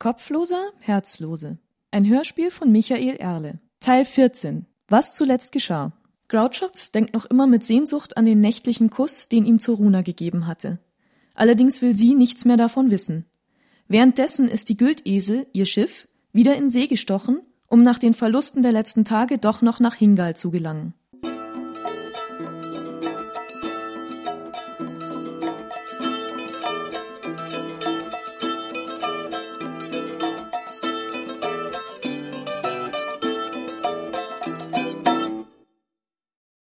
Kopfloser, Herzlose. Ein Hörspiel von Michael Erle. Teil 14. Was zuletzt geschah. Grouchox denkt noch immer mit Sehnsucht an den nächtlichen Kuss, den ihm Zoruna gegeben hatte. Allerdings will sie nichts mehr davon wissen. Währenddessen ist die Güldesel, ihr Schiff, wieder in See gestochen, um nach den Verlusten der letzten Tage doch noch nach Hingal zu gelangen.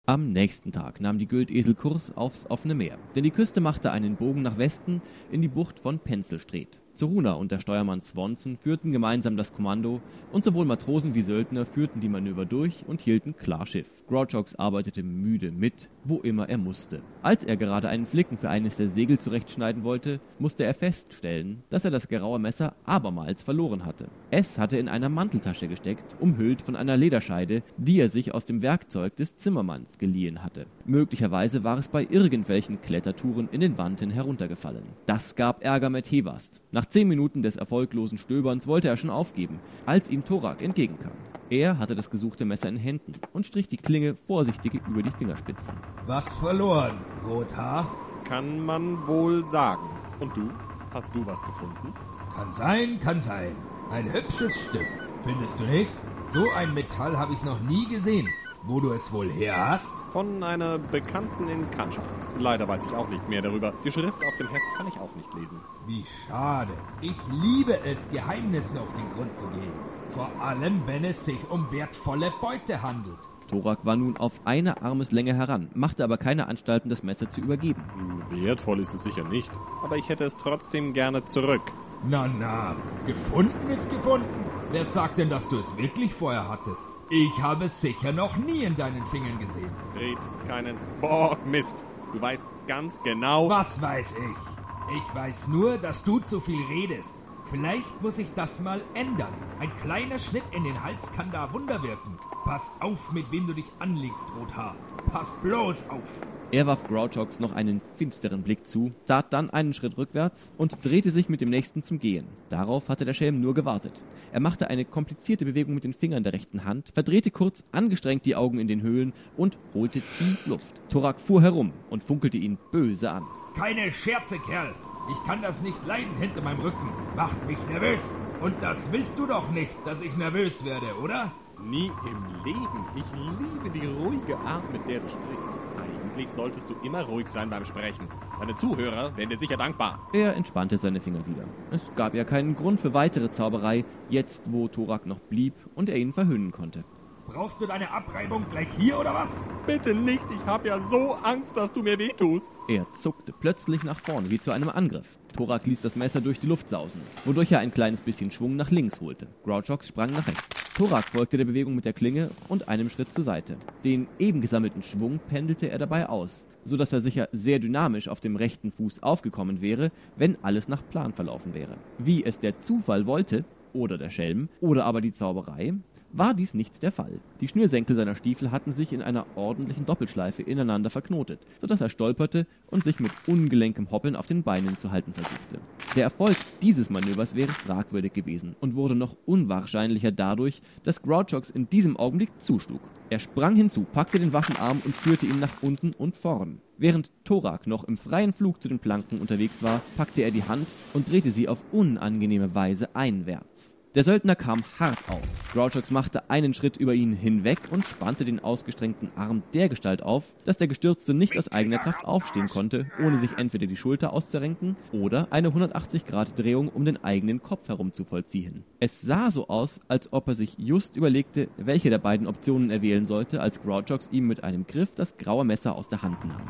Am nächsten Tag nahm die Güldesel Kurs aufs offene Meer, denn die Küste machte einen Bogen nach Westen in die Bucht von Penzelstret. Zoruna und der Steuermann Swanson führten gemeinsam das Kommando und sowohl Matrosen wie Söldner führten die Manöver durch und hielten klar Schiff. Grouchox arbeitete müde mit, wo immer er musste. Als er gerade einen Flicken für eines der Segel zurechtschneiden wollte, musste er feststellen, dass er das graue Messer abermals verloren hatte. Es hatte in einer Manteltasche gesteckt, umhüllt von einer Lederscheide, die er sich aus dem Werkzeug des Zimmermanns geliehen hatte. Möglicherweise war es bei irgendwelchen Klettertouren in den Wanten heruntergefallen. Das gab Ärger mit Hevast. Nach zehn Minuten des erfolglosen Stöberns wollte er schon aufgeben, als ihm Thorak entgegenkam. Er hatte das gesuchte Messer in Händen und strich die Klinge vorsichtig über die Fingerspitzen. Was verloren, Rothaar? Kann man wohl sagen. Und du? Hast du was gefunden? Kann sein, kann sein. Ein hübsches Stück. Findest du nicht? So ein Metall habe ich noch nie gesehen. Wo du es wohl her hast? Von einer Bekannten in Kanschach. Leider weiß ich auch nicht mehr darüber. Die Schrift auf dem Heft kann ich auch nicht lesen. Wie schade. Ich liebe es, Geheimnissen auf den Grund zu gehen. Vor allem, wenn es sich um wertvolle Beute handelt. Thorak war nun auf eine Armeslänge heran, machte aber keine Anstalten, das Messer zu übergeben. Hm, wertvoll ist es sicher nicht. Aber ich hätte es trotzdem gerne zurück. Na, na, gefunden ist gefunden. Wer sagt denn, dass du es wirklich vorher hattest? Ich habe es sicher noch nie in deinen Fingern gesehen. Red keinen Bock, Mist. Du weißt ganz genau. Was weiß ich? Ich weiß nur, dass du zu viel redest. Vielleicht muss ich das mal ändern. Ein kleiner Schnitt in den Hals kann da Wunder wirken. Pass auf, mit wem du dich anlegst, Rothaar. Pass bloß auf. Er warf Grouchox noch einen finsteren Blick zu, tat dann einen Schritt rückwärts und drehte sich mit dem nächsten zum Gehen. Darauf hatte der Schelm nur gewartet. Er machte eine komplizierte Bewegung mit den Fingern der rechten Hand, verdrehte kurz angestrengt die Augen in den Höhlen und holte tief Luft. Thorak fuhr herum und funkelte ihn böse an. Keine Scherze, Kerl. Ich kann das nicht leiden hinter meinem Rücken. Macht mich nervös. Und das willst du doch nicht, dass ich nervös werde, oder? Nie im Leben. Ich liebe die ruhige Art, mit der du sprichst. Eigentlich solltest du immer ruhig sein beim Sprechen. Deine Zuhörer werden dir sicher dankbar. Er entspannte seine Finger wieder. Es gab ja keinen Grund für weitere Zauberei, jetzt wo Thorak noch blieb und er ihn verhöhnen konnte. Brauchst du deine Abreibung gleich hier oder was? Bitte nicht, ich habe ja so Angst, dass du mir wehtust. Er zuckte plötzlich nach vorne, wie zu einem Angriff. Thorak ließ das Messer durch die Luft sausen, wodurch er ein kleines bisschen Schwung nach links holte. Grouchox sprang nach rechts. Thorak folgte der Bewegung mit der Klinge und einem Schritt zur Seite. Den eben gesammelten Schwung pendelte er dabei aus, so dass er sicher sehr dynamisch auf dem rechten Fuß aufgekommen wäre, wenn alles nach Plan verlaufen wäre. Wie es der Zufall wollte, oder der Schelm, oder aber die Zauberei, war dies nicht der Fall. Die Schnürsenkel seiner Stiefel hatten sich in einer ordentlichen Doppelschleife ineinander verknotet, so dass er stolperte und sich mit ungelenkem Hoppeln auf den Beinen zu halten versuchte. Der Erfolg dieses Manövers wäre fragwürdig gewesen und wurde noch unwahrscheinlicher dadurch, dass Grouchox in diesem Augenblick zuschlug. Er sprang hinzu, packte den Waffenarm und führte ihn nach unten und vorn. Während Thorak noch im freien Flug zu den Planken unterwegs war, packte er die Hand und drehte sie auf unangenehme Weise einwärts. Der Söldner kam hart auf. Grouchox machte einen Schritt über ihn hinweg und spannte den ausgestreckten Arm dergestalt auf, dass der Gestürzte nicht aus eigener Kraft aufstehen konnte, ohne sich entweder die Schulter auszurenken oder eine 180-Grad-Drehung um den eigenen Kopf herum zu vollziehen. Es sah so aus, als ob er sich just überlegte, welche der beiden Optionen er wählen sollte, als Grouchox ihm mit einem Griff das graue Messer aus der Hand nahm.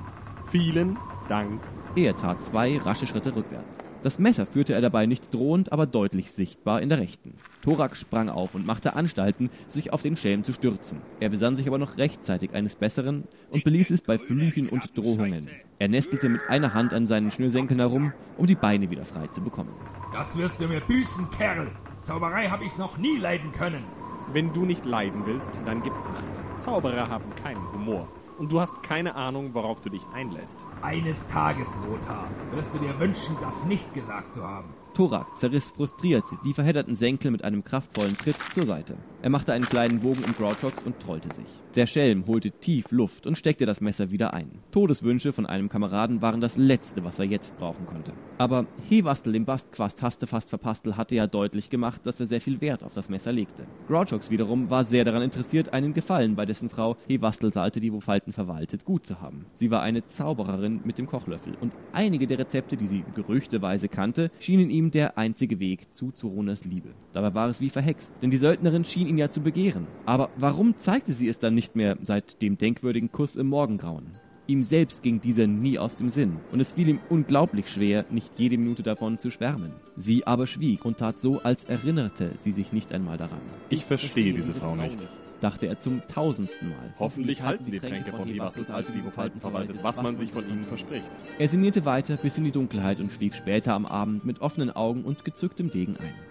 Vielen Dank. Er tat zwei rasche Schritte rückwärts. Das Messer führte er dabei nicht drohend, aber deutlich sichtbar in der rechten. Thorak sprang auf und machte Anstalten, sich auf den Schelm zu stürzen. Er besann sich aber noch rechtzeitig eines Besseren und beließ es bei Flüchen und Drohungen. Er nestelte mit einer Hand an seinen Schnürsenkeln herum, um die Beine wieder frei zu bekommen. Das wirst du mir büßen, Kerl. Zauberei habe ich noch nie leiden können. Wenn du nicht leiden willst, dann gib acht. Zauberer haben keinen Humor und du hast keine Ahnung, worauf du dich einlässt. Eines Tages, Lothar, wirst du dir wünschen, das nicht gesagt zu haben. Thorak zerriss frustriert die verhedderten Senkel mit einem kraftvollen Tritt zur Seite. Er machte einen kleinen Bogen um Grouchox und trollte sich. Der Schelm holte tief Luft und steckte das Messer wieder ein. Todeswünsche von einem Kameraden waren das Letzte, was er jetzt brauchen konnte. Aber Hewastel im Bastquast Haste fast verpastel hatte ja deutlich gemacht, dass er sehr viel Wert auf das Messer legte. Grouchox wiederum war sehr daran interessiert, einen Gefallen bei dessen Frau Hewastel Salte, die Wofalten verwaltet, gut zu haben. Sie war eine Zaubererin mit dem Kochlöffel und einige der Rezepte, die sie gerüchteweise kannte, schienen ihm der einzige Weg zu Zoronas Liebe. Dabei war es wie verhext, denn die Söldnerin schien ihn ja zu begehren. Aber warum zeigte sie es dann nicht mehr seit dem denkwürdigen Kuss im Morgengrauen? Ihm selbst ging dieser nie aus dem Sinn, und es fiel ihm unglaublich schwer, nicht jede Minute davon zu schwärmen. Sie aber schwieg und tat so, als erinnerte sie sich nicht einmal daran. Ich verstehe diese Frau nicht. Dachte er zum tausendsten Mal. Hoffentlich halten die Tränke von Evastels alte Vivofalten verwaltet, was man sich von ihnen verspricht. Er sinnierte weiter bis in die Dunkelheit und schlief später am Abend mit offenen Augen und gezücktem Degen ein.